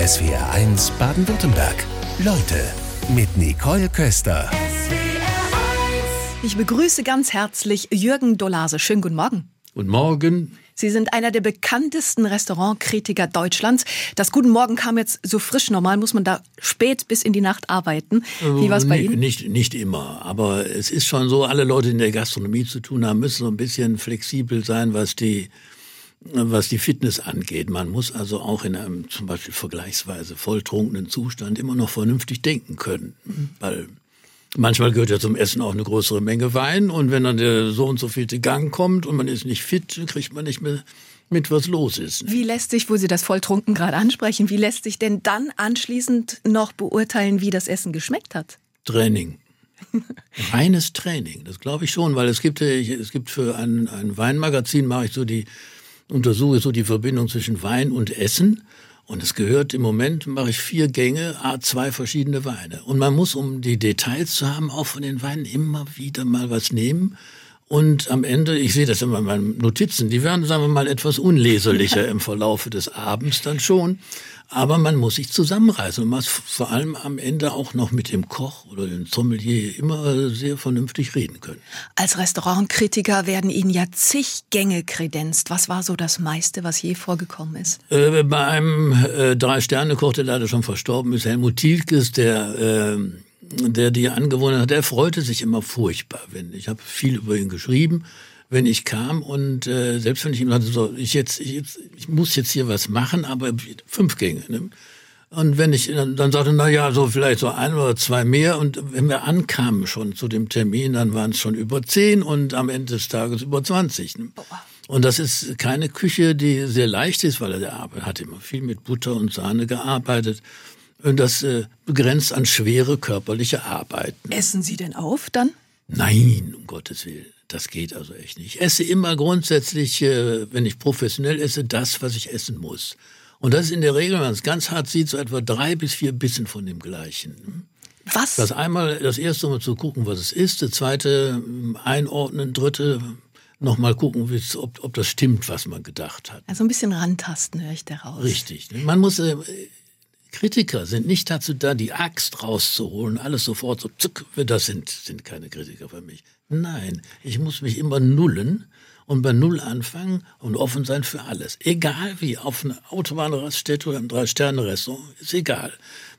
SWR1 Baden-Württemberg. Leute mit Nicole Köster. Ich begrüße ganz herzlich Jürgen Dolase. Schönen guten Morgen. Guten Morgen. Sie sind einer der bekanntesten Restaurantkritiker Deutschlands. Das Guten Morgen kam jetzt so frisch. Normal muss man da spät bis in die Nacht arbeiten. Wie war es bei Äh, Ihnen? Nicht, nicht immer, aber es ist schon so, alle Leute, die in der Gastronomie zu tun haben, müssen so ein bisschen flexibel sein, was die, was die Fitness angeht. Man muss also auch in einem zum Beispiel vergleichsweise volltrunkenen Zustand immer noch vernünftig denken können, weil Manchmal gehört ja zum Essen auch eine größere Menge Wein und wenn dann der so und so vielte Gang kommt und man ist nicht fit, kriegt man nicht mehr mit, was los ist. Wie lässt sich, wo Sie das Volltrunken gerade ansprechen, wie lässt sich denn dann anschließend noch beurteilen, wie das Essen geschmeckt hat? Training. Reines Training, das glaube ich schon, weil es gibt, äh, es gibt für ein, ein Weinmagazin, mache ich so die, untersuche so die Verbindung zwischen Wein und Essen. Und es gehört im Moment, mache ich vier Gänge, zwei verschiedene Weine. Und man muss, um die Details zu haben, auch von den Weinen immer wieder mal was nehmen. Und am Ende, ich sehe das immer in meinen Notizen, die werden, sagen wir mal, etwas unleserlicher im Verlaufe des Abends dann schon. Aber man muss sich zusammenreißen und man muss vor allem am Ende auch noch mit dem Koch oder dem Sommelier immer sehr vernünftig reden können. Als Restaurantkritiker werden Ihnen ja zig Gänge kredenzt. Was war so das meiste, was je vorgekommen ist? Äh, bei einem äh, Drei-Sterne-Koch, der leider schon verstorben ist, Helmut Thielkes, der, äh, der die angewohnt hat, der freute sich immer furchtbar. Wenn ich habe viel über ihn geschrieben, wenn ich kam und äh, selbst wenn ich ihm sagte, so, ich jetzt, ich jetzt, ich muss jetzt hier was machen, aber fünf Gänge. Ne? Und wenn ich dann, dann sagte, na ja, so vielleicht so ein oder zwei mehr. Und wenn wir ankamen schon zu dem Termin, dann waren es schon über zehn und am Ende des Tages über 20. Ne? Und das ist keine Küche, die sehr leicht ist, weil er der Arbeit hat immer viel mit Butter und Sahne gearbeitet. Und das äh, begrenzt an schwere körperliche Arbeit. ne? Essen Sie denn auf dann? Nein, um Gottes Willen. Das geht also echt nicht. Ich esse immer grundsätzlich, äh, wenn ich professionell esse, das, was ich essen muss. Und das ist in der Regel, wenn man es ganz hart sieht, so etwa drei bis vier Bissen von dem Gleichen. Was? Das einmal, das erste Mal zu gucken, was es ist, das zweite ähm, einordnen, dritte nochmal gucken, ob, ob das stimmt, was man gedacht hat. also ein bisschen rantasten höre ich daraus. Richtig. Man muss, äh, Kritiker sind nicht dazu da, die Axt rauszuholen, alles sofort so zuck, das sind, sind keine Kritiker für mich. Nein, ich muss mich immer nullen und bei Null anfangen und offen sein für alles. Egal wie, auf einer Autobahnraststätte oder im Drei-Sterne-Restaurant, ist egal.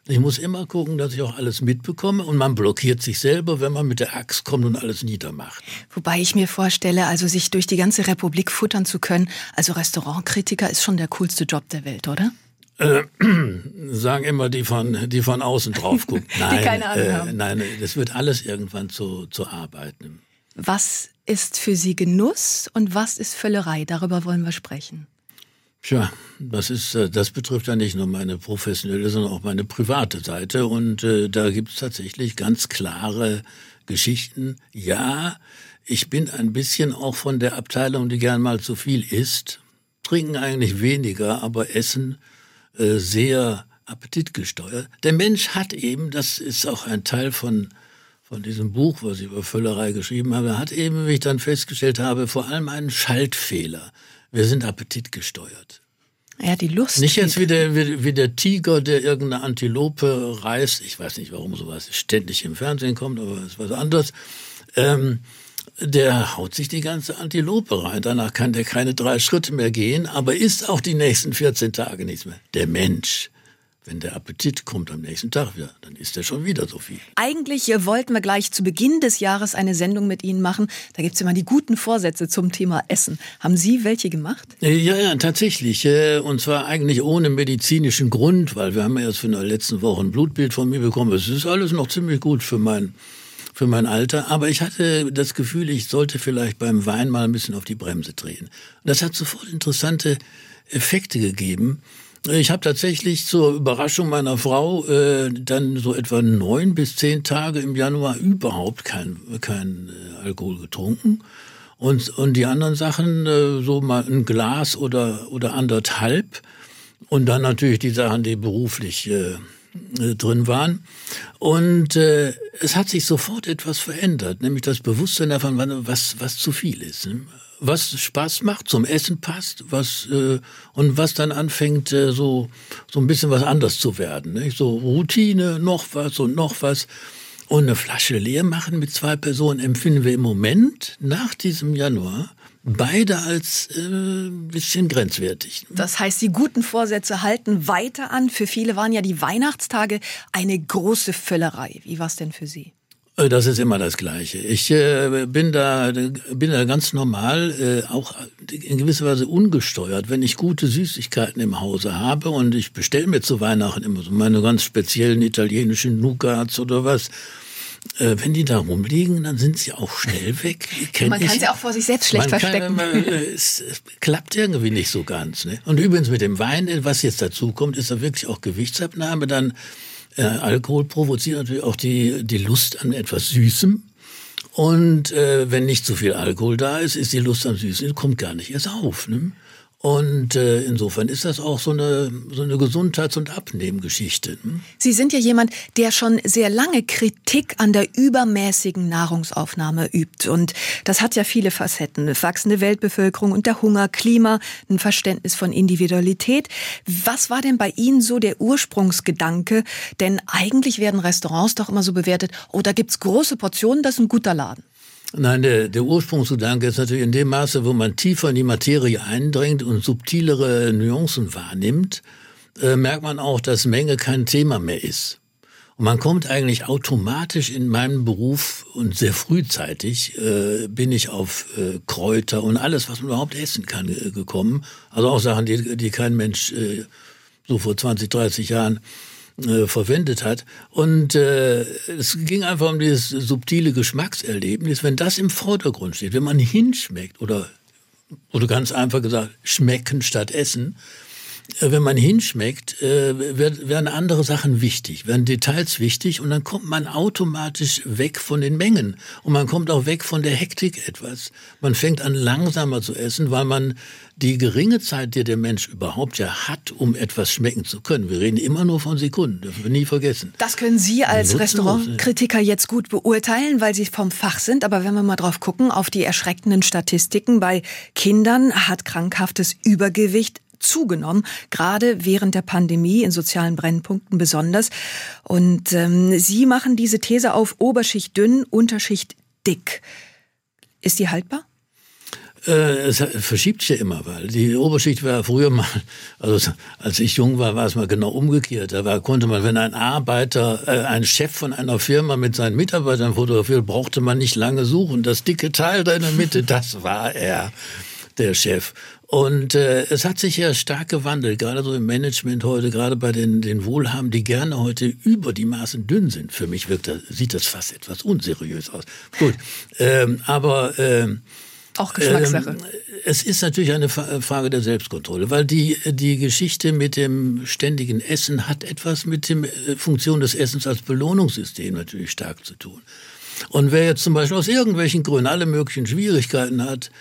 Ich muss immer gucken, dass ich auch alles mitbekomme und man blockiert sich selber, wenn man mit der Axt kommt und alles niedermacht. Wobei ich mir vorstelle, also sich durch die ganze Republik futtern zu können, also Restaurantkritiker ist schon der coolste Job der Welt, oder? sagen immer die von, die von außen drauf gucken. Nein, keine Ahnung äh, haben. nein, das wird alles irgendwann zu, zu arbeiten. Was ist für Sie Genuss und was ist Völlerei? Darüber wollen wir sprechen. Tja, das ist, äh, das betrifft ja nicht nur meine professionelle, sondern auch meine private Seite. Und äh, da gibt's tatsächlich ganz klare Geschichten. Ja, ich bin ein bisschen auch von der Abteilung, die gern mal zu viel isst. Trinken eigentlich weniger, aber essen äh, sehr appetitgesteuert. Der Mensch hat eben, das ist auch ein Teil von von diesem Buch, was ich über Völlerei geschrieben habe, hat eben, wie ich dann festgestellt habe, vor allem einen Schaltfehler. Wir sind appetitgesteuert. Ja, die Lust. Nicht jetzt wie der, wie, wie der Tiger, der irgendeine Antilope reißt. Ich weiß nicht, warum sowas ständig im Fernsehen kommt, aber es ist was anderes. Ähm, der haut sich die ganze Antilope rein. Danach kann der keine drei Schritte mehr gehen, aber isst auch die nächsten 14 Tage nichts mehr. Der Mensch. Wenn der Appetit kommt am nächsten Tag wieder, dann isst er schon wieder so viel. Eigentlich äh, wollten wir gleich zu Beginn des Jahres eine Sendung mit Ihnen machen. Da gibt's immer die guten Vorsätze zum Thema Essen. Haben Sie welche gemacht? Äh, Ja, ja, tatsächlich. äh, Und zwar eigentlich ohne medizinischen Grund, weil wir haben ja erst in der letzten Woche ein Blutbild von mir bekommen. Es ist alles noch ziemlich gut für mein, für mein Alter. Aber ich hatte das Gefühl, ich sollte vielleicht beim Wein mal ein bisschen auf die Bremse drehen. Das hat sofort interessante Effekte gegeben. Ich habe tatsächlich zur Überraschung meiner Frau äh, dann so etwa neun bis zehn Tage im Januar überhaupt kein, kein äh, Alkohol getrunken. Und, und die anderen Sachen, äh, so mal ein Glas oder, oder anderthalb. Und dann natürlich die Sachen, die beruflich äh, drin waren. Und äh, es hat sich sofort etwas verändert, nämlich das Bewusstsein davon, was, was zu viel ist. ne? was Spaß macht, zum Essen passt, was äh, und was dann anfängt äh, so so ein bisschen was anders zu werden, nicht? so Routine, noch was und noch was und eine Flasche leer machen mit zwei Personen empfinden wir im Moment nach diesem Januar beide als äh, bisschen grenzwertig. Das heißt, die guten Vorsätze halten weiter an. Für viele waren ja die Weihnachtstage eine große Völlerei. Wie war es denn für Sie? Äh, das ist immer das Gleiche. Ich äh, bin da bin da ganz normal, äh, auch in gewisser Weise ungesteuert. Wenn ich gute Süßigkeiten im Hause habe und ich bestelle mir zu Weihnachten immer so meine ganz speziellen italienischen Nougats oder was, äh, wenn die da rumliegen, dann sind sie auch schnell weg. man kann sie auch vor sich selbst schlecht verstecken. Kann, man, äh, es, es, klappt irgendwie nicht so ganz. Ne? Und übrigens mit dem Wein, was jetzt dazu kommt, ist da wirklich auch Gewichtsabnahme. Dann äh, Alkohol provoziert natürlich auch die, die Lust an etwas Süßem. Und äh, wenn nicht zu viel Alkohol da ist, ist die Lust am Süßen, kommt gar nicht erst auf. Ne? Und äh, insofern ist das auch so eine, so eine Gesundheits- und Abnehmgeschichte. Hm? Sie sind ja jemand, der schon sehr lange Kritik an der übermäßigen Nahrungsaufnahme übt. Und das hat ja viele Facetten. Eine wachsende Weltbevölkerung und der Hunger, Klima, ein Verständnis von Individualität. Was war denn bei Ihnen so der Ursprungsgedanke? Denn eigentlich werden Restaurants doch immer so bewertet, oh, da gibt's große Portionen, das ist ein guter Laden. Nein, der, der Ursprungsgedanke ist natürlich in dem Maße, wo man tiefer in die Materie eindringt und subtilere Nuancen wahrnimmt, äh, merkt man auch, dass Menge kein Thema mehr ist. Und man kommt eigentlich automatisch in meinem Beruf und sehr frühzeitig äh, bin ich auf äh, Kräuter und alles, was man überhaupt essen kann, äh, gekommen. Also auch Sachen, die, die kein Mensch äh, so vor 20, 30 Jahren äh, verwendet hat. Und äh, es ging einfach um dieses subtile Geschmackserlebnis. Wenn das im Vordergrund steht, wenn man hinschmeckt oder, oder ganz einfach gesagt, schmecken statt essen, wenn man hinschmeckt, äh, werden andere Sachen wichtig, werden Details wichtig und dann kommt man automatisch weg von den Mengen und man kommt auch weg von der Hektik etwas. Man fängt an langsamer zu essen, weil man die geringe Zeit, die der Mensch überhaupt ja hat, um etwas schmecken zu können. Wir reden immer nur von Sekunden, dürfen wir nie vergessen. Das können Sie als Restaurantkritiker jetzt gut beurteilen, weil Sie vom Fach sind. Aber wenn wir mal drauf gucken, auf die erschreckenden Statistiken bei Kindern hat krankhaftes Übergewicht zugenommen, gerade während der Pandemie in sozialen Brennpunkten besonders. Und ähm, Sie machen diese These auf Oberschicht dünn, Unterschicht dick. Ist die haltbar? Äh, es verschiebt sich ja immer, weil die Oberschicht war früher mal, also als ich jung war, war es mal genau umgekehrt. Da war, konnte man, wenn ein Arbeiter, äh, ein Chef von einer Firma mit seinen Mitarbeitern fotografiert, brauchte man nicht lange suchen. Das dicke Teil da in der Mitte, das war er, der Chef. Und äh, es hat sich ja stark gewandelt, gerade so im Management heute, gerade bei den, den Wohlhaben, die gerne heute über die Maßen dünn sind. Für mich wirkt das, sieht das fast etwas unseriös aus. Gut, ähm, aber ähm, auch Geschmackssache. Ähm, es ist natürlich eine Frage der Selbstkontrolle, weil die, die Geschichte mit dem ständigen Essen hat etwas mit der äh, Funktion des Essens als Belohnungssystem natürlich stark zu tun. Und wer jetzt zum Beispiel aus irgendwelchen Gründen alle möglichen Schwierigkeiten hat,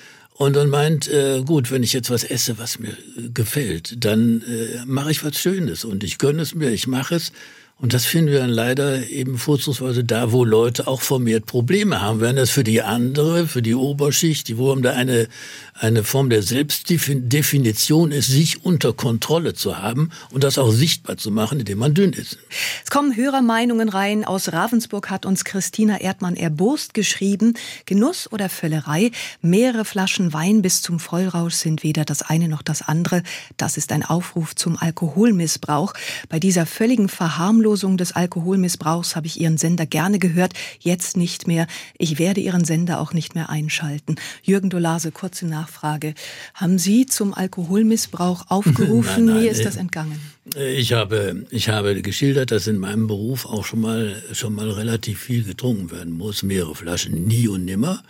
und dann meint, äh, gut, wenn ich jetzt was esse, was mir gefällt, dann äh, mache ich was Schönes und ich gönne es mir, ich mache es und das finden wir dann leider eben vorzugsweise da, wo Leute auch vermehrt Probleme haben. Während das für die andere, für die Oberschicht, die wo da eine, eine Form der Selbstdefinition ist, sich unter Kontrolle zu haben und das auch sichtbar zu machen, indem man dünn ist. Es kommen Hörermeinungen rein. Aus Ravensburg hat uns Christina Erdmann erbost geschrieben. Genuss oder Völlerei? Mehrere Flaschen Wein bis zum Vollrausch sind weder das eine noch das andere. Das ist ein Aufruf zum Alkoholmissbrauch. Bei dieser völligen Verharmlosung Verharmlosung des Alkoholmissbrauchs habe ich Ihren Sender gerne gehört, jetzt nicht mehr. Ich werde Ihren Sender auch nicht mehr einschalten. Jürgen Dolase, kurze Nachfrage. Haben Sie zum Alkoholmissbrauch aufgerufen? nein, nein, Wie ist das entgangen? Ich habe, ich habe geschildert, dass in meinem Beruf auch schon mal, schon mal relativ viel getrunken werden muss. Mehrere Flaschen, nie und nimmer.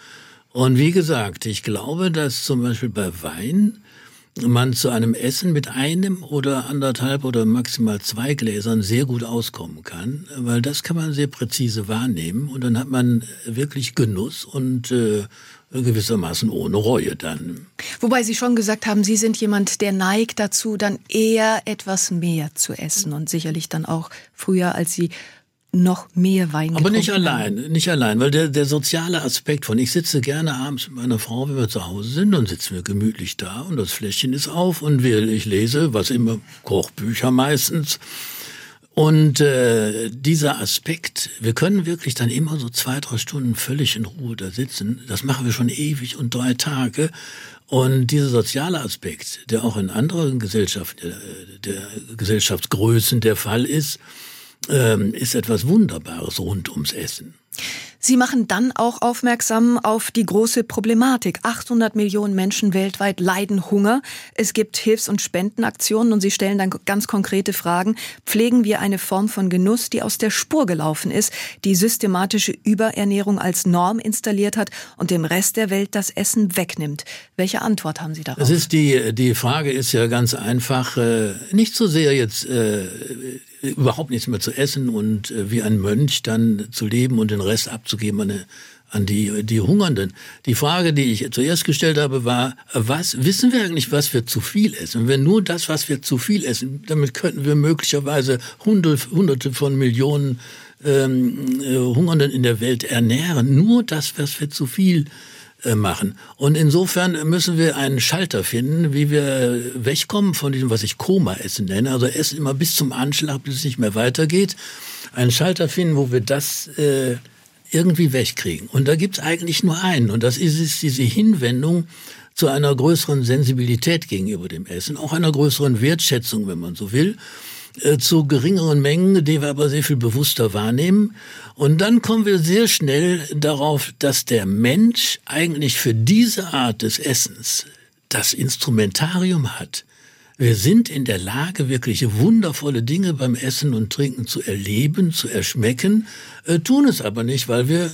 Und wie gesagt, ich glaube, dass zum Beispiel bei Wein man zu einem Essen mit einem oder anderthalb oder maximal zwei Gläsern sehr gut auskommen kann, weil das kann man sehr präzise wahrnehmen und dann hat man wirklich Genuss und äh, gewissermaßen ohne Reue dann. Wobei Sie schon gesagt haben, Sie sind jemand, der neigt dazu, dann eher etwas mehr zu essen und sicherlich dann auch früher, als Sie noch mehr Wein Aber nicht allein, nicht allein, weil der, der soziale Aspekt von, ich sitze gerne abends mit meiner Frau, wenn wir zu Hause sind, dann sitzen wir gemütlich da und das Fläschchen ist auf und wir, ich lese, was immer, Kochbücher meistens. Und äh, dieser Aspekt, wir können wirklich dann immer so zwei, drei Stunden völlig in Ruhe da sitzen. Das machen wir schon ewig und drei Tage. Und dieser soziale Aspekt, der auch in anderen Gesellschaften, der, der Gesellschaftsgrößen der Fall ist, ähm, ist etwas Wunderbares rund ums Essen. Sie machen dann auch aufmerksam auf die große Problematik. 800 Millionen Menschen weltweit leiden Hunger. Es gibt Hilfs- und Spendenaktionen und Sie stellen dann ganz konkrete Fragen. Pflegen wir eine Form von Genuss, die aus der Spur gelaufen ist, die systematische Überernährung als Norm installiert hat und dem Rest der Welt das Essen wegnimmt? Welche Antwort haben Sie darauf? Es ist die, die Frage ist ja ganz einfach, äh, nicht so sehr jetzt äh, überhaupt nichts mehr zu essen und äh, wie ein Mönch dann zu leben und den Rest abzugeben an, an die, die Hungernden. Die Frage, die ich zuerst gestellt habe, war, was wissen wir eigentlich, was wir zu viel essen? Wenn nur das, was wir zu viel essen, damit könnten wir möglicherweise hunderte, hunderte von Millionen ähm, äh, Hungernden in der Welt ernähren. Nur das, was wir zu viel äh, machen. Und insofern müssen wir einen Schalter finden, wie wir wegkommen von diesem, was ich Koma-Essen nenne, also Essen immer bis zum Anschlag, bis es nicht mehr weitergeht. Einen Schalter finden, wo wir das äh, irgendwie wegkriegen. Und da gibt's eigentlich nur einen. Und das ist, ist diese Hinwendung zu einer größeren Sensibilität gegenüber dem Essen, auch einer größeren Wertschätzung, wenn man so will. Äh, zu geringeren Mengen, die wir aber sehr viel bewusster wahrnehmen. Und dann kommen wir sehr schnell darauf, dass der Mensch eigentlich für diese Art des Essens das Instrumentarium hat. Wir sind in der Lage, wirklich wundervolle Dinge beim Essen und Trinken zu erleben, zu erschmecken, äh, tun es aber nicht, weil wir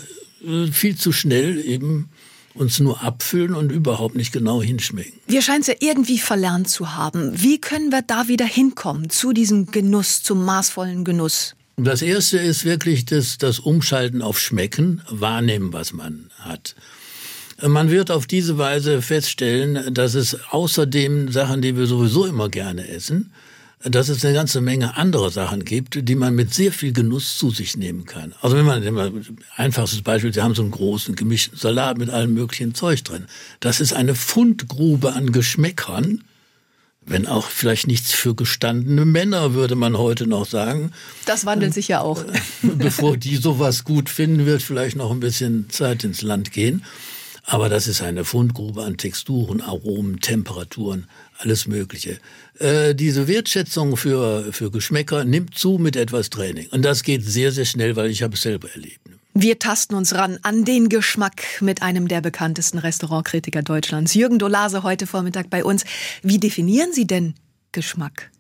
äh, viel zu schnell eben uns nur abfüllen und überhaupt nicht genau hinschmecken. Wir scheinen es ja irgendwie verlernt zu haben. Wie können wir da wieder hinkommen zu diesem Genuss, zum maßvollen Genuss? Das erste ist wirklich das, das Umschalten auf Schmecken, wahrnehmen, was man hat. Man wird auf diese Weise feststellen, dass es außerdem Sachen, die wir sowieso immer gerne essen, dass es eine ganze Menge andere Sachen gibt, die man mit sehr viel Genuss zu sich nehmen kann. Also wenn man, immer, einfachstes Beispiel, Sie haben so einen großen gemischten Salat mit allem möglichen Zeug drin. Das ist eine Fundgrube an Geschmäckern, wenn auch vielleicht nichts für gestandene Männer, würde man heute noch sagen. Das wandelt sich ja auch. Bevor die sowas gut finden, wird vielleicht noch ein bisschen Zeit ins Land gehen. Aber das ist eine Fundgrube an Texturen, Aromen, Temperaturen, alles Mögliche. Äh, diese Wertschätzung für, für Geschmäcker nimmt zu mit etwas Training. Und das geht sehr, sehr schnell, weil ich habe es selber erlebt. Wir tasten uns ran an den Geschmack mit einem der bekanntesten Restaurantkritiker Deutschlands, Jürgen Dolase, heute Vormittag bei uns. Wie definieren Sie denn Geschmack?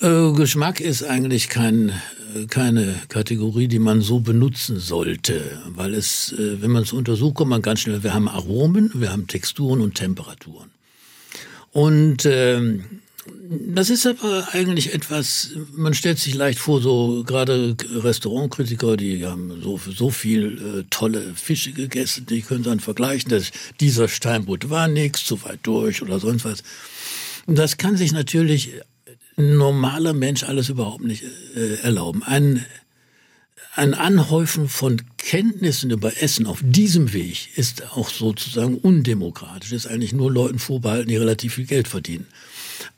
Äh, Geschmack ist eigentlich kein, äh, keine Kategorie, die man so benutzen sollte, weil es, äh, wenn man es untersucht, kommt man ganz schnell, wir haben Aromen, wir haben Texturen und Temperaturen. Und ähm, das ist aber eigentlich etwas, man stellt sich leicht vor, so gerade Restaurantkritiker, die haben so, so viel äh, tolle Fische gegessen, die können dann vergleichen, dass dieser Steinbutt war nichts, zu weit durch oder sonst was. Und das kann sich natürlich normaler Mensch alles überhaupt nicht äh, erlauben. Ein, ein Anhäufen von Kenntnissen über Essen auf diesem Weg ist auch sozusagen undemokratisch, ist eigentlich nur Leuten vorbehalten, die relativ viel Geld verdienen.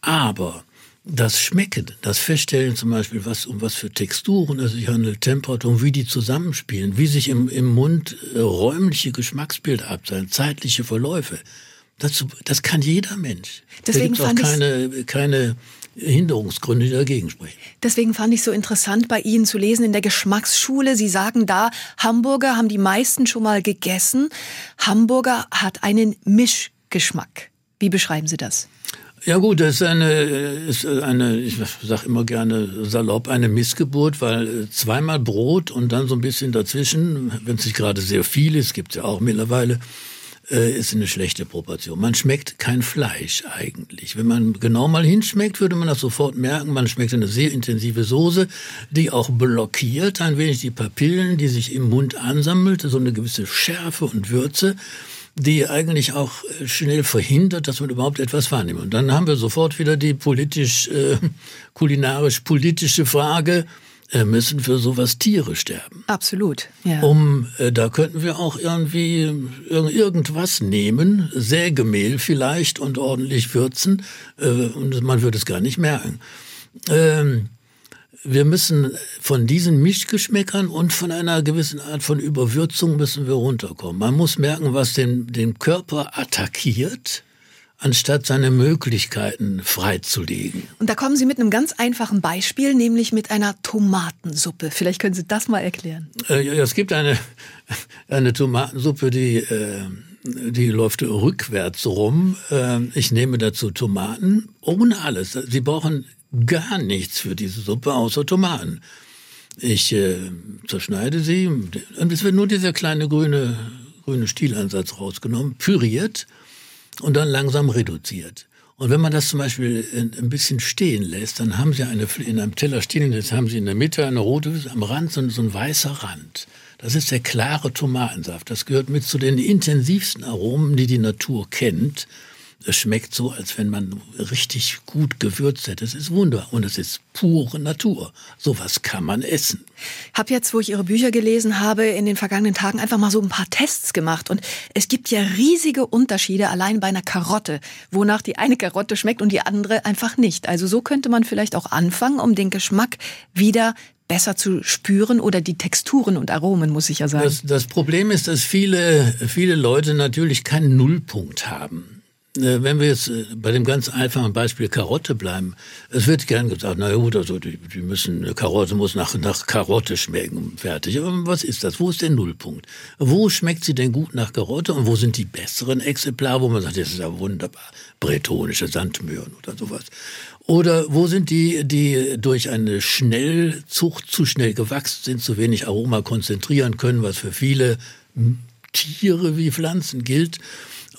Aber das Schmecken, das Feststellen zum Beispiel, was, um was für Texturen es sich handelt, Temperaturen, wie die zusammenspielen, wie sich im, im Mund äh, räumliche Geschmacksbilder abzeichnen, zeitliche Verläufe, das, das kann jeder Mensch. Deswegen da gibt auch keine, keine Hinderungsgründe, die dagegen sprechen. Deswegen fand ich so interessant bei Ihnen zu lesen in der Geschmacksschule. Sie sagen da, Hamburger haben die meisten schon mal gegessen. Hamburger hat einen Mischgeschmack. Wie beschreiben Sie das? Ja gut, das ist eine, ist eine ich sage immer gerne salopp, eine Missgeburt, weil zweimal Brot und dann so ein bisschen dazwischen, wenn es nicht gerade sehr viel ist, gibt es ja auch mittlerweile, äh, ist eine schlechte Proportion. Man schmeckt kein Fleisch eigentlich. Wenn man genau mal hinschmeckt, würde man das sofort merken. Man schmeckt eine sehr intensive Soße, die auch blockiert ein wenig die Papillen, die sich im Mund ansammelt, so eine gewisse Schärfe und Würze die eigentlich auch äh, schnell verhindert, dass man überhaupt etwas wahrnimmt. Und dann haben wir sofort wieder die politisch, äh, Frage, müssen für sowas Tiere sterben. Absolut. Ja. Um, äh, da könnten wir auch irgendwie irg irgendwas nehmen, Sägemehl vielleicht und ordentlich würzen, äh, und man würde es gar nicht merken. Ähm, wir müssen von diesen Mischgeschmäckern und von einer gewissen Art von Überwürzung müssen wir runterkommen. Man muss merken, was den, den Körper attackiert anstatt seine Möglichkeiten freizulegen. Und da kommen Sie mit einem ganz einfachen Beispiel, nämlich mit einer Tomatensuppe. Vielleicht können Sie das mal erklären. Äh, es gibt eine, eine Tomatensuppe, die, äh, die läuft rückwärts rum. Äh, ich nehme dazu Tomaten, ohne alles. Sie brauchen gar nichts für diese Suppe außer Tomaten. Ich zerschneide sie und es wird nur dieser kleine grüne, grüne Stielansatz rausgenommen, püriert und dann langsam reduziert. Und wenn man das zum Beispiel ein bisschen stehen lässt, dann haben Sie eine, in einem Teller stehen, jetzt haben Sie in der Mitte eine rote, am Rand so, so ein weißer Rand. Das ist der klare Tomatensaft. Das gehört mit zu den intensivsten Aromen, die die Natur kennt. Es schmeckt so, als wenn man richtig gut gewürzt hätte. Es ist Wunder und es ist pure Natur. Sowas kann man essen. Hab jetzt, wo ich Ihre Bücher gelesen habe, in den vergangenen Tagen einfach mal so ein paar Tests gemacht und es gibt ja riesige Unterschiede allein bei einer Karotte, wonach die eine Karotte schmeckt und die andere einfach nicht. Also so könnte man vielleicht auch anfangen, um den Geschmack wieder besser zu spüren oder die Texturen und Aromen, muss ich ja sagen. Das, das Problem ist, dass viele, viele Leute natürlich keinen Nullpunkt haben. Äh, wenn wir jetzt äh, bei dem ganz einfachen Beispiel Karotte bleiben, es wird gern gesagt, na gut, also die, die müssen, eine Karotte muss nach, nach Karotte schmecken, fertig. Aber was ist das? Wo ist der Nullpunkt? Wo schmeckt sie denn gut nach Karotte und wo sind die besseren Exemplare, wo man sagt, das ist ja wunderbar, bretonische Sandmöhren oder sowas. Oder wo sind die, die durch eine Schnellzucht zu schnell gewachsen sind, zu wenig Aroma konzentrieren können, was für viele Tiere wie Pflanzen gilt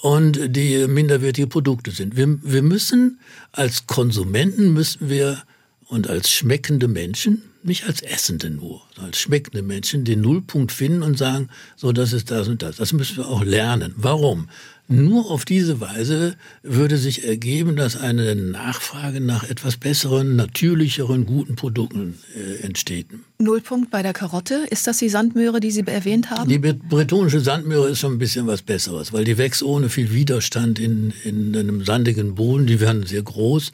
und die minderwertige Produkte sind. Wir, wir müssen als Konsumenten müssen wir und als schmeckende Menschen, nicht als Essende nur, als schmeckende Menschen den Nullpunkt finden und sagen, so, das ist das und das. Das müssen wir auch lernen. Warum? Nur auf diese Weise würde sich ergeben, dass eine Nachfrage nach etwas besseren, natürlicheren, guten Produkten äh, entsteht. Nullpunkt bei der Karotte. Ist das die Sandmöhre, die Sie erwähnt haben? Die bretonische Sandmöhre ist schon ein bisschen was Besseres, weil die wächst ohne viel Widerstand in, in einem sandigen Boden. Die werden sehr groß.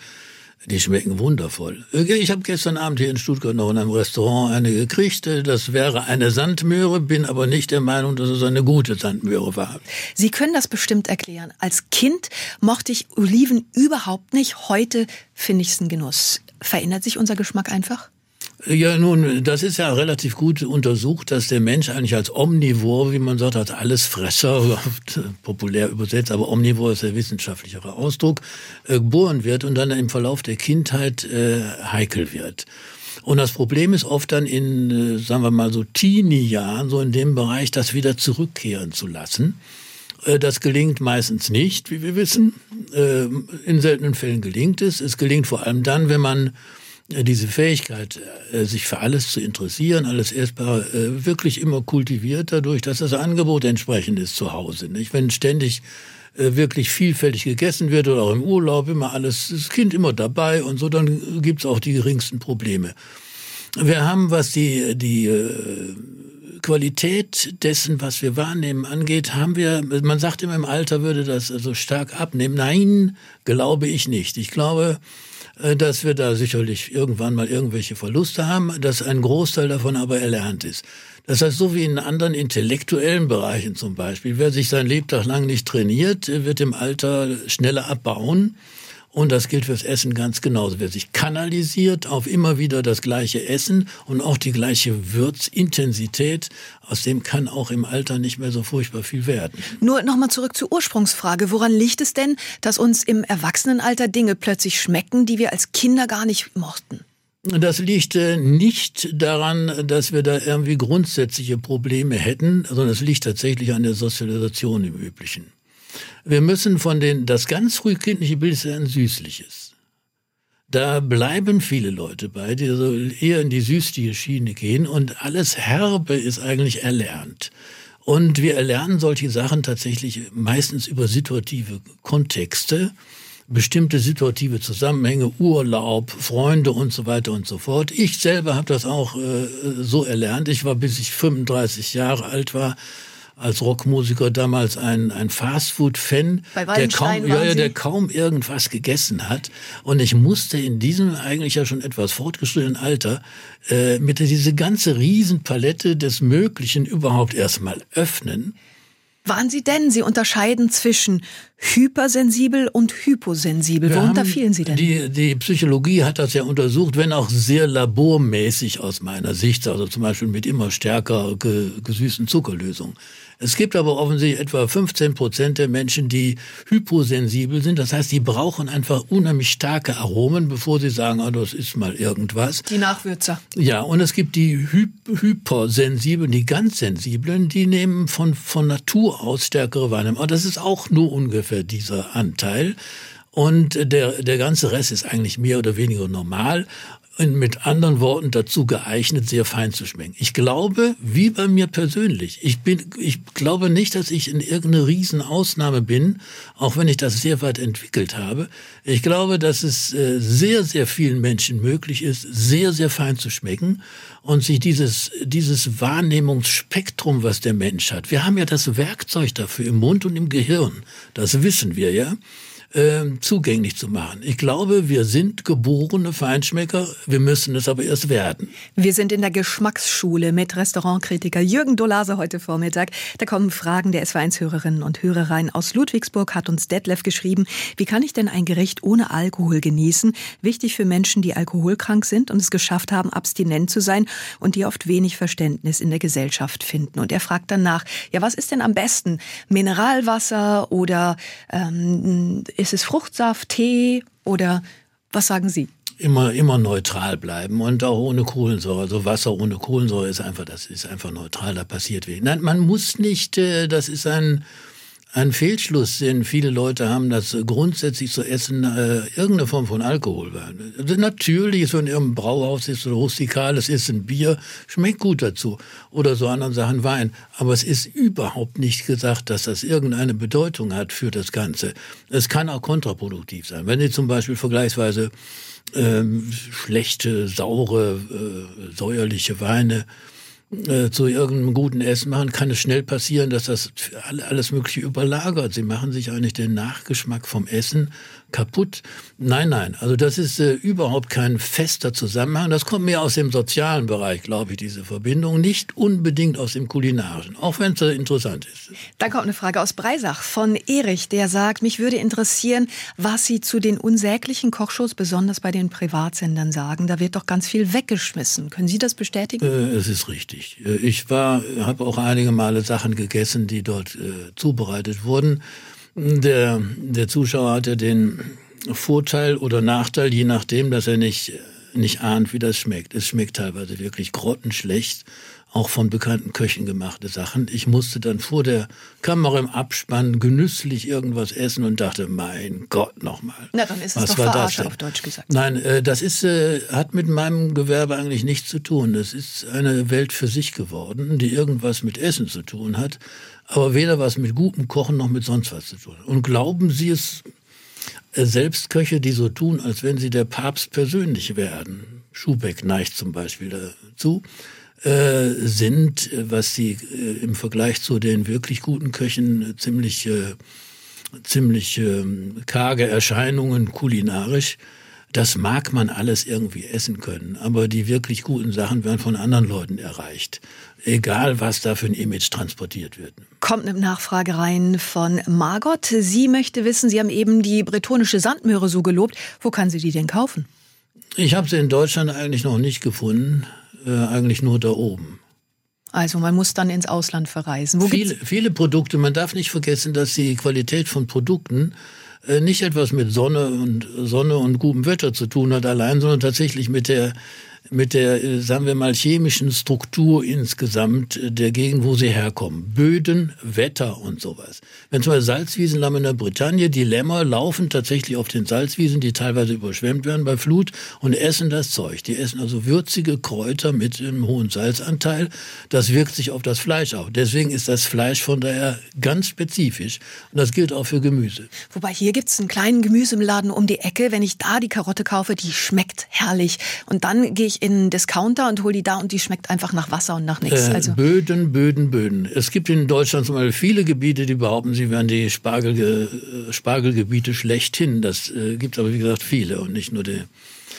Die schmecken wundervoll. Ich habe gestern Abend hier in Stuttgart noch in einem Restaurant eine gekriegt. Das wäre eine Sandmöhre, bin aber nicht der Meinung, dass es eine gute Sandmöhre war. Sie können das bestimmt erklären. Als Kind mochte ich Oliven überhaupt nicht. Heute finde ich es ein Genuss. Verändert sich unser Geschmack einfach? Ja, nun, das ist ja relativ gut untersucht, dass der Mensch eigentlich als Omnivor, wie man sagt, als Allesfresser, populär übersetzt, aber Omnivor ist der wissenschaftlichere Ausdruck, äh, geboren wird und dann im Verlauf der Kindheit äh, heikel wird. Und das Problem ist oft dann in, äh, sagen wir mal so Teenie-Jahren, so in dem Bereich, das wieder zurückkehren zu lassen. Äh, das gelingt meistens nicht, wie wir wissen. Äh, in seltenen Fällen gelingt es. Es gelingt vor allem dann, wenn man diese Fähigkeit, äh, sich für alles zu interessieren, alles erstmal äh, wirklich immer kultiviert dadurch, dass das Angebot entsprechend ist zu Hause. Nicht? Wenn ständig äh, wirklich vielfältig gegessen wird oder auch im Urlaub immer alles, das Kind immer dabei und so, dann gibt's auch die geringsten Probleme. Wir haben, was die, die Qualität dessen, was wir wahrnehmen, angeht, haben wir, man sagt immer im Alter würde das also stark abnehmen. Nein, glaube ich nicht. Ich glaube, dass wir da sicherlich irgendwann mal irgendwelche Verluste haben, dass ein Großteil davon aber erlernt ist. Das heißt, so wie in anderen intellektuellen Bereichen zum Beispiel, wer sich sein Lebtag lang nicht trainiert, wird im Alter schneller abbauen. Und das gilt fürs Essen ganz genauso. Wer sich kanalisiert auf immer wieder das gleiche Essen und auch die gleiche Würzintensität, aus dem kann auch im Alter nicht mehr so furchtbar viel werden. Nur nochmal zurück zur Ursprungsfrage. Woran liegt es denn, dass uns im Erwachsenenalter Dinge plötzlich schmecken, die wir als Kinder gar nicht mochten? Das liegt äh, nicht daran, dass wir da irgendwie grundsätzliche Probleme hätten, sondern es liegt tatsächlich an der Sozialisation im Üblichen. Wir müssen von den, das ganz frühkindliche Bild ist ein süßliches. Da bleiben viele Leute bei, die so eher in die süßliche Schiene gehen und alles Herbe ist eigentlich erlernt. Und wir erlernen solche Sachen tatsächlich meistens über situative Kontexte, bestimmte situative Zusammenhänge, Urlaub, Freunde und so weiter und so fort. Ich selber habe das auch äh, so erlernt. Ich war, bis ich 35 Jahre alt war, als Rockmusiker damals ein, ein Fastfood-Fan, der kaum, ja, ja, der kaum irgendwas gegessen hat. Und ich musste in diesem eigentlich ja schon etwas fortgeschrittenen Alter äh, mit diese ganze Riesenpalette des Möglichen überhaupt erstmal öffnen. Waren Sie denn? Sie unterscheiden zwischen hypersensibel und hyposensibel. Wir Worunter fielen Sie denn? Die, die Psychologie hat das ja untersucht, wenn auch sehr labormäßig aus meiner Sicht, also zum Beispiel mit immer stärker gesüßten Zuckerlösungen. Es gibt aber offensichtlich etwa 15 Prozent der Menschen, die hyposensibel sind. Das heißt, die brauchen einfach unheimlich starke Aromen, bevor sie sagen, oh, das ist mal irgendwas. Die Nachwürzer. Ja, und es gibt die Hy hypersensiblen, die ganz sensiblen, die nehmen von, von Natur aus stärkere Weine. Aber das ist auch nur ungefähr dieser Anteil. Und der, der ganze Rest ist eigentlich mehr oder weniger normal mit anderen Worten dazu geeignet, sehr fein zu schmecken. Ich glaube, wie bei mir persönlich, ich bin, ich glaube nicht, dass ich in irgendeine Riesenausnahme bin, auch wenn ich das sehr weit entwickelt habe. Ich glaube, dass es äh, sehr, sehr vielen Menschen möglich ist, sehr, sehr fein zu schmecken und sich dieses, dieses Wahrnehmungsspektrum, was der Mensch hat. Wir haben ja das Werkzeug dafür im Mund und im Gehirn. Das wissen wir ja äh, zugänglich zu machen. Ich glaube, wir sind geborene Feinschmecker, wir müssen es aber erst werden. Wir sind in der Geschmacksschule mit Restaurantkritiker Jürgen Dolase heute Vormittag. Da kommen Fragen der S1-Hörerinnen und Hörer rein. Aus Ludwigsburg hat uns Detlef geschrieben, wie kann ich denn ein Gericht ohne Alkohol genießen? Wichtig für Menschen, die alkoholkrank sind und es geschafft haben, abstinent zu sein und die oft wenig Verständnis in der Gesellschaft finden. Und er fragt danach, ja, was ist denn am besten? Mineralwasser oder ähm, ist es Fruchtsaft, Tee oder was sagen Sie? Immer, immer neutral bleiben und auch ohne Kohlensäure. Also Wasser ohne Kohlensäure ist einfach, das ist einfach neutral, da passiert wenig. Nein, man muss nicht, äh, das ist ein, ein Fehlschluss, denn viele Leute haben das grundsätzlich zu essen, äh, irgendeine Form von Alkohol. Also natürlich, so in ihrem Brauhaus ist so rustikal, es ist ein Bier, schmeckt gut dazu. Oder so anderen Sachen Wein. Aber es ist überhaupt nicht gesagt, dass das irgendeine Bedeutung hat für das Ganze. Es kann auch kontraproduktiv sein. Wenn Sie zum Beispiel vergleichsweise ähm, schlechte, saure, äh, säuerliche Weine äh, zu irgendeinem guten Essen machen, kann es schnell passieren, dass das alles Mögliche überlagert. Sie machen sich eigentlich den Nachgeschmack vom Essen kaputt. Nein, nein, also das ist äh, überhaupt kein fester Zusammenhang. Das kommt mehr aus dem sozialen Bereich, glaube ich, diese Verbindung, nicht unbedingt aus dem kulinarischen, auch wenn es äh, interessant ist. Dann kommt eine Frage aus Breisach von Erich, der sagt, mich würde interessieren, was Sie zu den unsäglichen Kochshows, besonders bei den Privatsendern, sagen. Da wird doch ganz viel weggeschmissen. Können Sie das bestätigen? Äh, es ist richtig. Äh, ich war, habe auch einige Male Sachen gegessen, die dort äh, zubereitet wurden. Der, der Zuschauer hatte den Vorteil oder Nachteil, je nachdem, dass er nicht, nicht ahnt, wie das schmeckt. Es schmeckt teilweise wirklich grottenschlecht, auch von bekannten Köchen gemachte Sachen. Ich musste dann vor der Kamera im Abspann genüsslich irgendwas essen und dachte, mein Gott, nochmal. Na, dann ist es was doch Verarsche auf Deutsch gesagt. Nein, äh, das ist, äh, hat mit meinem Gewerbe eigentlich nichts zu tun. Das ist eine Welt für sich geworden, die irgendwas mit Essen zu tun hat aber weder was mit gutem Kochen noch mit sonst was zu tun. Und glauben Sie es äh, selbst Köche, die so tun, als wenn sie der Papst persönlich werden, Schubeck neigt zum Beispiel dazu, äh, sind, was sie äh, im Vergleich zu den wirklich guten Köchen ziemlich, äh, ziemlich äh, karge Erscheinungen kulinarisch das mag man alles irgendwie essen können, aber die wirklich guten Sachen werden von anderen Leuten erreicht. Egal, was da für ein Image transportiert wird. Kommt eine Nachfrage rein von Margot. Sie möchte wissen, Sie haben eben die bretonische Sandmöhre so gelobt. Wo kann sie die denn kaufen? Ich habe sie in Deutschland eigentlich noch nicht gefunden, äh, eigentlich nur da oben. Also man muss dann ins Ausland verreisen. Wo viele, viele Produkte, man darf nicht vergessen, dass die Qualität von Produkten äh, nicht etwas mit Sonne und Sonne und gutem Wetter zu tun hat allein, sondern tatsächlich mit der mit der, äh, sagen wir mal, chemischen Struktur insgesamt äh, der Gegend, wo sie herkommen. Böden, Wetter und sowas. Wenn zum Beispiel Salzwiesen in der Bretagne, die Lämmer laufen tatsächlich auf den Salzwiesen, die teilweise überschwemmt werden bei Flut und essen das Zeug. Die essen also würzige Kräuter mit einem hohen Salzanteil. Das wirkt sich auf das Fleisch auf. Deswegen ist das Fleisch von daher ganz spezifisch. Und das gilt auch für Gemüse. Wobei hier gibt's einen kleinen Gemüseladen um die Ecke. Wenn ich da die Karotte kaufe, die schmeckt herrlich. Und dann gehe ich in einen Discounter und hole die da und die schmeckt einfach nach Wasser und nach nichts. Äh, also Böden, Böden, Böden. Es gibt in Deutschland zum Beispiel viele Gebiete, die behaupten, sie wären die Spargel, äh, Spargelgebiete schlechthin. Das äh, gibt aber, wie gesagt, viele und nicht nur die.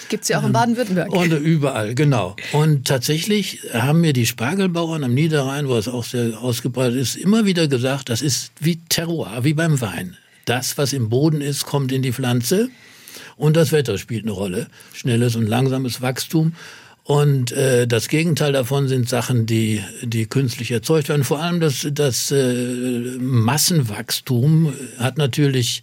Gibt es ja auch in Baden-Württemberg. Und überall, genau. Und tatsächlich haben mir die Spargelbauern am Niederrhein, wo es auch sehr ausgebreitet ist, immer wieder gesagt, das ist wie Terroir, wie beim Wein. Das, was im Boden ist, kommt in die Pflanze. Und das Wetter spielt eine Rolle. Schnelles und langsames Wachstum. Und äh, das Gegenteil davon sind Sachen, die, die künstlich erzeugt werden. Vor allem das, das äh, Massenwachstum hat natürlich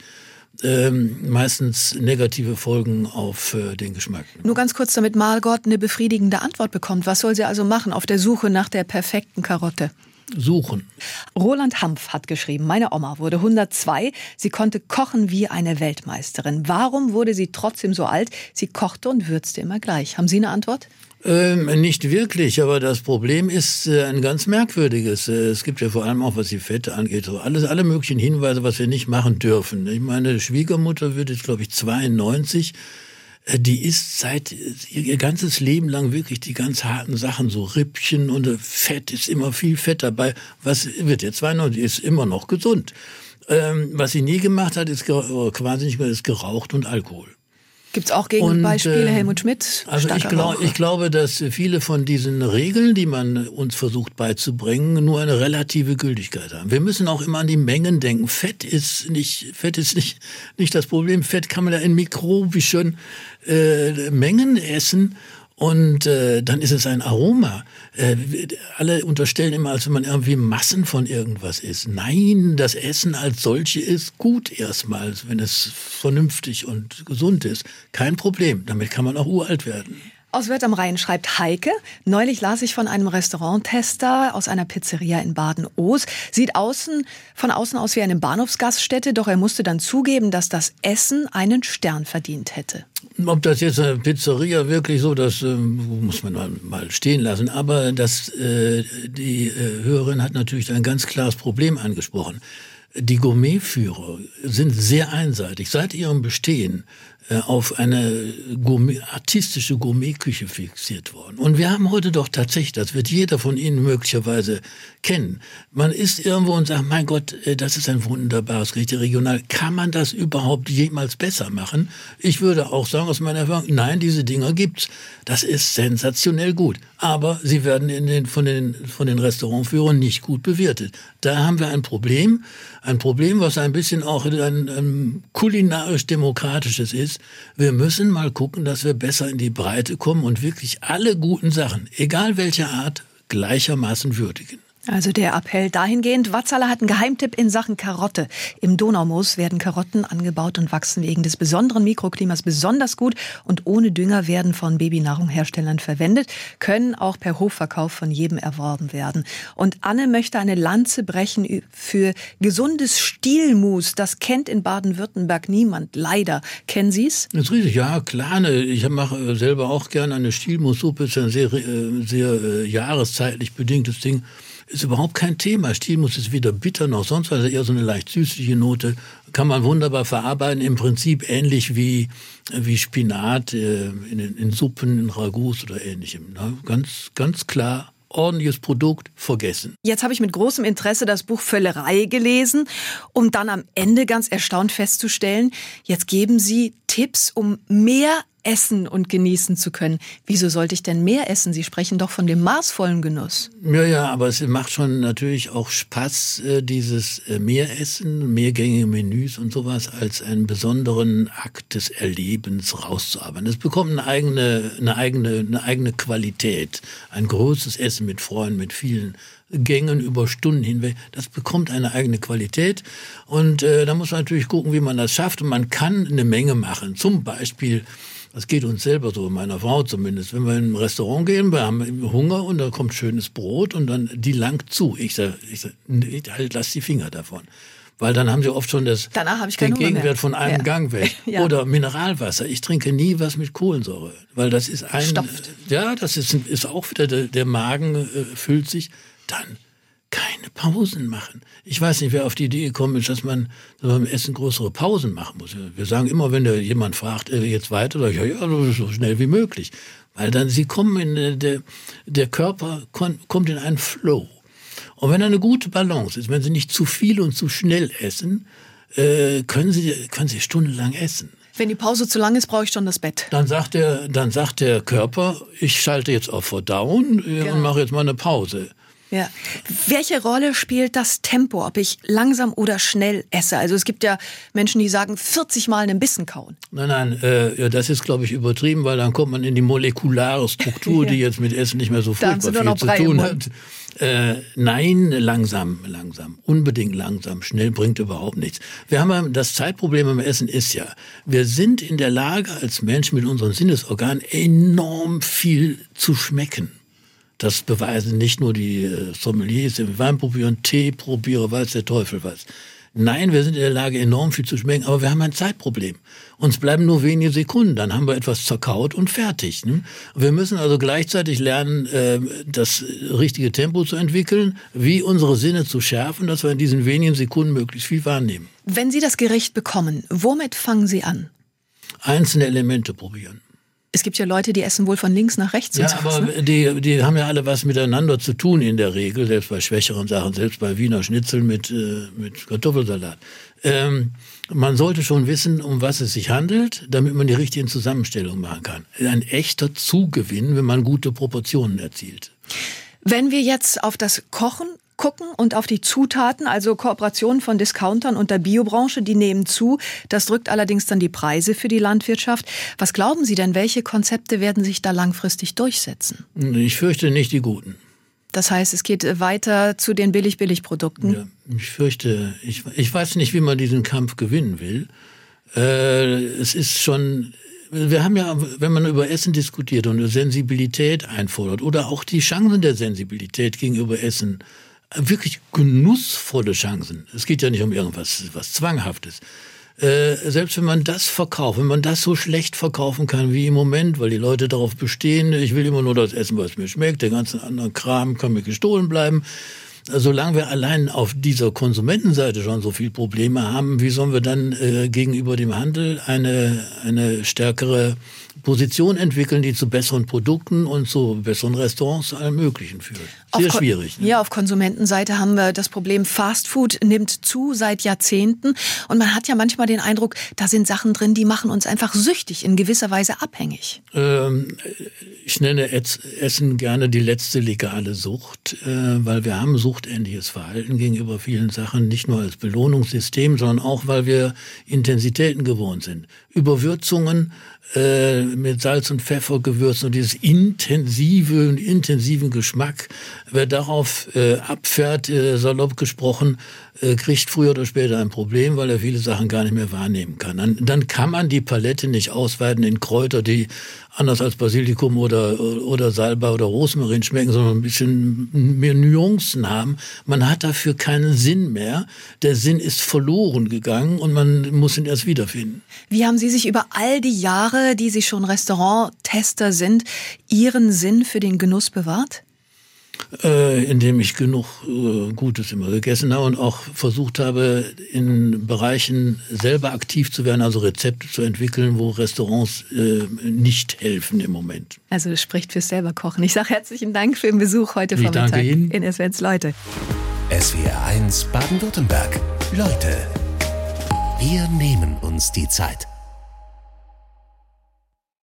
ähm, meistens negative Folgen auf äh, den Geschmack. Nur ganz kurz, damit Margot eine befriedigende Antwort bekommt. Was soll sie also machen auf der Suche nach der perfekten Karotte? Suchen. Roland Hampf hat geschrieben, meine Oma wurde 102, sie konnte kochen wie eine Weltmeisterin. Warum wurde sie trotzdem so alt? Sie kochte und würzte immer gleich. Haben Sie eine Antwort? Ähm, nicht wirklich, aber das Problem ist äh, ein ganz merkwürdiges. Äh, es gibt ja vor allem auch, was die Fette angeht, so alles, alle möglichen Hinweise, was wir nicht machen dürfen. Ich meine, Schwiegermutter wird jetzt, glaube ich, 92 äh, die isst seit äh, ihr ganzes Leben lang wirklich die ganz harten Sachen, so Rippchen und äh, Fett ist immer viel Fett dabei. Was wird jetzt 92? Ist immer noch gesund. Ähm, was sie nie gemacht hat, ist quasi nicht mehr, ist geraucht und Alkohol. Gibt es auch Gegenbeispiele, und, äh, Helmut Schmidt? Also ich, glaub, ich glaube, dass viele von diesen Regeln, die man uns versucht beizubringen, nur eine relative Gültigkeit haben. Wir müssen auch immer an die Mengen denken. Fett ist nicht, Fett ist nicht, nicht das Problem. Fett kann man ja in mikrobischen äh, Mengen essen und äh, dann ist es ein Aroma. Äh, alle unterstellen immer, als wenn man irgendwie Massen von irgendwas isst. Nein, das Essen als solche ist gut erstmal, wenn es vernünftig und gesund ist. Kein Problem. Damit kann man auch uralt werden. Aus Wörth am Rhein schreibt Heike. Neulich las ich von einem Restauranttester aus einer Pizzeria in Baden-Oos. Sieht außen, von außen aus wie eine Bahnhofsgaststätte, doch er musste dann zugeben, dass das Essen einen Stern verdient hätte. Ob das jetzt eine Pizzeria wirklich so, das äh, muss man mal stehen lassen. Aber das, äh, die äh, Hörerin hat natürlich ein ganz klares Problem angesprochen. Die Gourmetführer sind sehr einseitig. Seit ihrem Bestehen auf eine Gourmet, artistische Gourmetküche fixiert worden. Und wir haben heute doch tatsächlich, das wird jeder von Ihnen möglicherweise kennen. Man ist irgendwo und sagt, mein Gott, äh, das ist ein wunderbares Gericht regional. Kann man das überhaupt jemals besser machen? Ich würde auch sagen aus meiner Erfahrung, nein, diese Dinger gibt's. Das ist sensationell gut. Aber sie werden den, von, den, von den Restaurantführern nicht gut bewertet. Da haben wir ein Problem. Ein Problem, was ein bisschen auch ein, ein kulinarisch-demokratisches ist. Wir müssen mal gucken, dass wir besser in die Breite kommen und wirklich alle guten Sachen, egal welcher Art, gleichermaßen würdigen. Also der Appell dahingehend, Watzaler hat einen Geheimtipp in Sachen Karotte. Im Donaumoos werden Karotten angebaut und wachsen wegen des besonderen Mikroklimas besonders gut und ohne Dünger werden von Babynahrungherstellern verwendet, können auch per Hofverkauf von jedem erworben werden. Und Anne möchte eine Lanze brechen für gesundes Stielmus. Das kennt in Baden-Württemberg niemand, leider. Kennen Sie es? Das ist richtig, ja, klar. Ich mache selber auch gerne eine Stielmussuppe. Das ist ein sehr, äh, sehr äh, jahreszeitlich bedingtes Ding ist überhaupt kein Thema. Stilmus ist weder bitter noch sonst was, eher so eine leicht süßliche Note. Kann man wunderbar verarbeiten, im Prinzip ähnlich wie, wie Spinat äh, in, in Suppen, in Ragouts oder ähnlichem. Ne? Ganz, ganz klar ordentliches Produkt vergessen. Jetzt habe ich mit großem Interesse das Buch Völlerei gelesen, um dann am Ende ganz erstaunt festzustellen, jetzt geben Sie Tipps, um mehr essen und genießen zu können. Wieso sollte ich denn mehr essen? Sie sprechen doch von dem maßvollen Genuss. Ja, ja, aber es macht schon natürlich auch Spaß, äh, dieses äh, Mehressen, mehrgängige Menüs und sowas als einen besonderen Akt des Erlebens rauszuarbeiten. Es bekommt eine eigene, eine eigene, eine eigene Qualität. Ein großes Essen mit Freunden, mit vielen Gängen über Stunden hinweg. Das bekommt eine eigene Qualität. Und äh, da muss man natürlich gucken, wie man das schafft. Und man kann eine Menge machen. Zum Beispiel Das geht uns selber so, meiner Frau zumindest. Wenn wir in ein Restaurant gehen, wir haben Hunger und da kommt schönes Brot und dann die langt zu. Ich sage, ich sag, halt, lass die Finger davon. Weil dann haben sie oft schon das, den Gegenwert von einem ja. Gang weg. ja. Oder Mineralwasser. Ich trinke nie was mit Kohlensäure. Weil das ist ein. Stopft. Ja, das ist, ist auch wieder, der, der Magen äh, füllt sich. Dann keine Pausen machen. Ich weiß nicht, wer auf die Idee gekommen ist, dass man beim Essen größere Pausen machen muss. Wir sagen immer, wenn jemand fragt, äh, jetzt weiter, sage ich, ja, ja, so schnell wie möglich. Weil dann, sie kommen in, äh, der, der Körper kommt in einen Flow. Und wenn eine gute Balance ist, wenn sie nicht zu viel und zu schnell essen, äh, können sie, können sie stundenlang essen. Wenn die Pause zu lang ist, brauche ich schon das Bett. Dann sagt der, dann sagt der Körper, ich schalte jetzt auf Verdauen genau. und mache jetzt mal eine Pause. Ja. Welche Rolle spielt das Tempo, ob ich langsam oder schnell esse? Also es gibt ja Menschen, die sagen 40 Mal einen Bissen kauen. Nein, nein, äh, ja, das ist, glaube ich, übertrieben, weil dann kommt man in die molekulare Struktur, ja. die jetzt mit Essen nicht mehr so furchtbar viel zu tun hat. Äh, nein, langsam, langsam, unbedingt langsam. Schnell bringt überhaupt nichts. Wir haben das Zeitproblem beim Essen ist ja, wir sind in der Lage als Mensch mit unseren Sinnesorganen enorm viel zu schmecken. Das beweisen nicht nur die äh, Sommeliers, die Wein probieren, Tee probieren, weiß der Teufel was. Nein, wir sind in der Lage, enorm viel zu schmecken, aber wir haben ein Zeitproblem. Uns bleiben nur wenige Sekunden, dann haben wir etwas zerkaut und fertig. Ne? Wir müssen also gleichzeitig lernen, äh, das richtige Tempo zu entwickeln, wie unsere Sinne zu schärfen, dass wir in diesen wenigen Sekunden möglichst viel wahrnehmen. Wenn Sie das Gericht bekommen, womit fangen Sie an? Einzelne Elemente probieren. Es gibt ja Leute, die essen wohl von links nach rechts. Ja, aber ne? die, die haben ja alle was miteinander zu tun in der Regel, selbst bei schwächeren Sachen, selbst bei Wiener Schnitzel mit, äh, mit Kartoffelsalat. Ähm, man sollte schon wissen, um was es sich handelt, damit man die richtigen Zusammenstellungen machen kann. Ein echter Zugewinn, wenn man gute Proportionen erzielt. Wenn wir jetzt auf das Kochen gucken und auf die Zutaten, also Kooperationen von Discountern und der Biobranche, die nehmen zu. Das drückt allerdings dann die Preise für die Landwirtschaft. Was glauben Sie denn, welche Konzepte werden sich da langfristig durchsetzen? Ich fürchte nicht die guten. Das heißt, es geht weiter zu den Billig-Billig-Produkten? Ja, ich fürchte, ich, ich weiß nicht, wie man diesen Kampf gewinnen will. Äh, es ist schon, wir haben ja, wenn man über Essen diskutiert und Sensibilität einfordert oder auch die Chancen der Sensibilität gegenüber Essen wirklich genussvolle Chancen. Es geht ja nicht um irgendwas was Zwanghaftes. Äh, selbst wenn man das verkauft, wenn man das so schlecht verkaufen kann wie im Moment, weil die Leute darauf bestehen, ich will immer nur das essen, was mir schmeckt, der ganze andere Kram kann mir gestohlen bleiben. Solange wir allein auf dieser Konsumentenseite schon so viel Probleme haben, wie sollen wir dann äh, gegenüber dem Handel eine, eine stärkere Position entwickeln, die zu besseren Produkten und zu besseren Restaurants, allem Möglichen führt. Sehr auf schwierig. Ne? Hier auf Konsumentenseite haben wir das Problem, Fast Food nimmt zu seit Jahrzehnten. Und man hat ja manchmal den Eindruck, da sind Sachen drin, die machen uns einfach süchtig, in gewisser Weise abhängig. Ähm, ich nenne Essen gerne die letzte legale Sucht, äh, weil wir haben suchtähnliches Verhalten gegenüber vielen Sachen, nicht nur als Belohnungssystem, sondern auch, weil wir Intensitäten gewohnt sind. Überwürzungen äh, mit Salz und Pfeffer gewürzt und dieses intensive und intensiven Geschmack, wer darauf äh, abfährt, äh, salopp gesprochen, äh, kriegt früher oder später ein Problem, weil er viele Sachen gar nicht mehr wahrnehmen kann. Dann, dann kann man die Palette nicht ausweiten in Kräuter, die anders als Basilikum oder, oder Salbei oder Rosmarin schmecken, sondern ein bisschen mehr Nuancen haben. Man hat dafür keinen Sinn mehr. Der Sinn ist verloren gegangen und man muss ihn erst wiederfinden. Wie haben Sie sich über all die Jahre, die Sie schon Restauranttester sind, Ihren Sinn für den Genuss bewahrt? Äh, indem ich genug äh, Gutes immer gegessen habe und auch versucht habe, in Bereichen selber aktiv zu werden, also Rezepte zu entwickeln, wo Restaurants äh, nicht helfen im Moment. Also das spricht fürs selber Kochen. Ich sage herzlichen Dank für den Besuch heute ich Vormittag danke Ihnen. in SWRs Leute. SWR 1 Baden-Württemberg. Leute, wir nehmen uns die Zeit.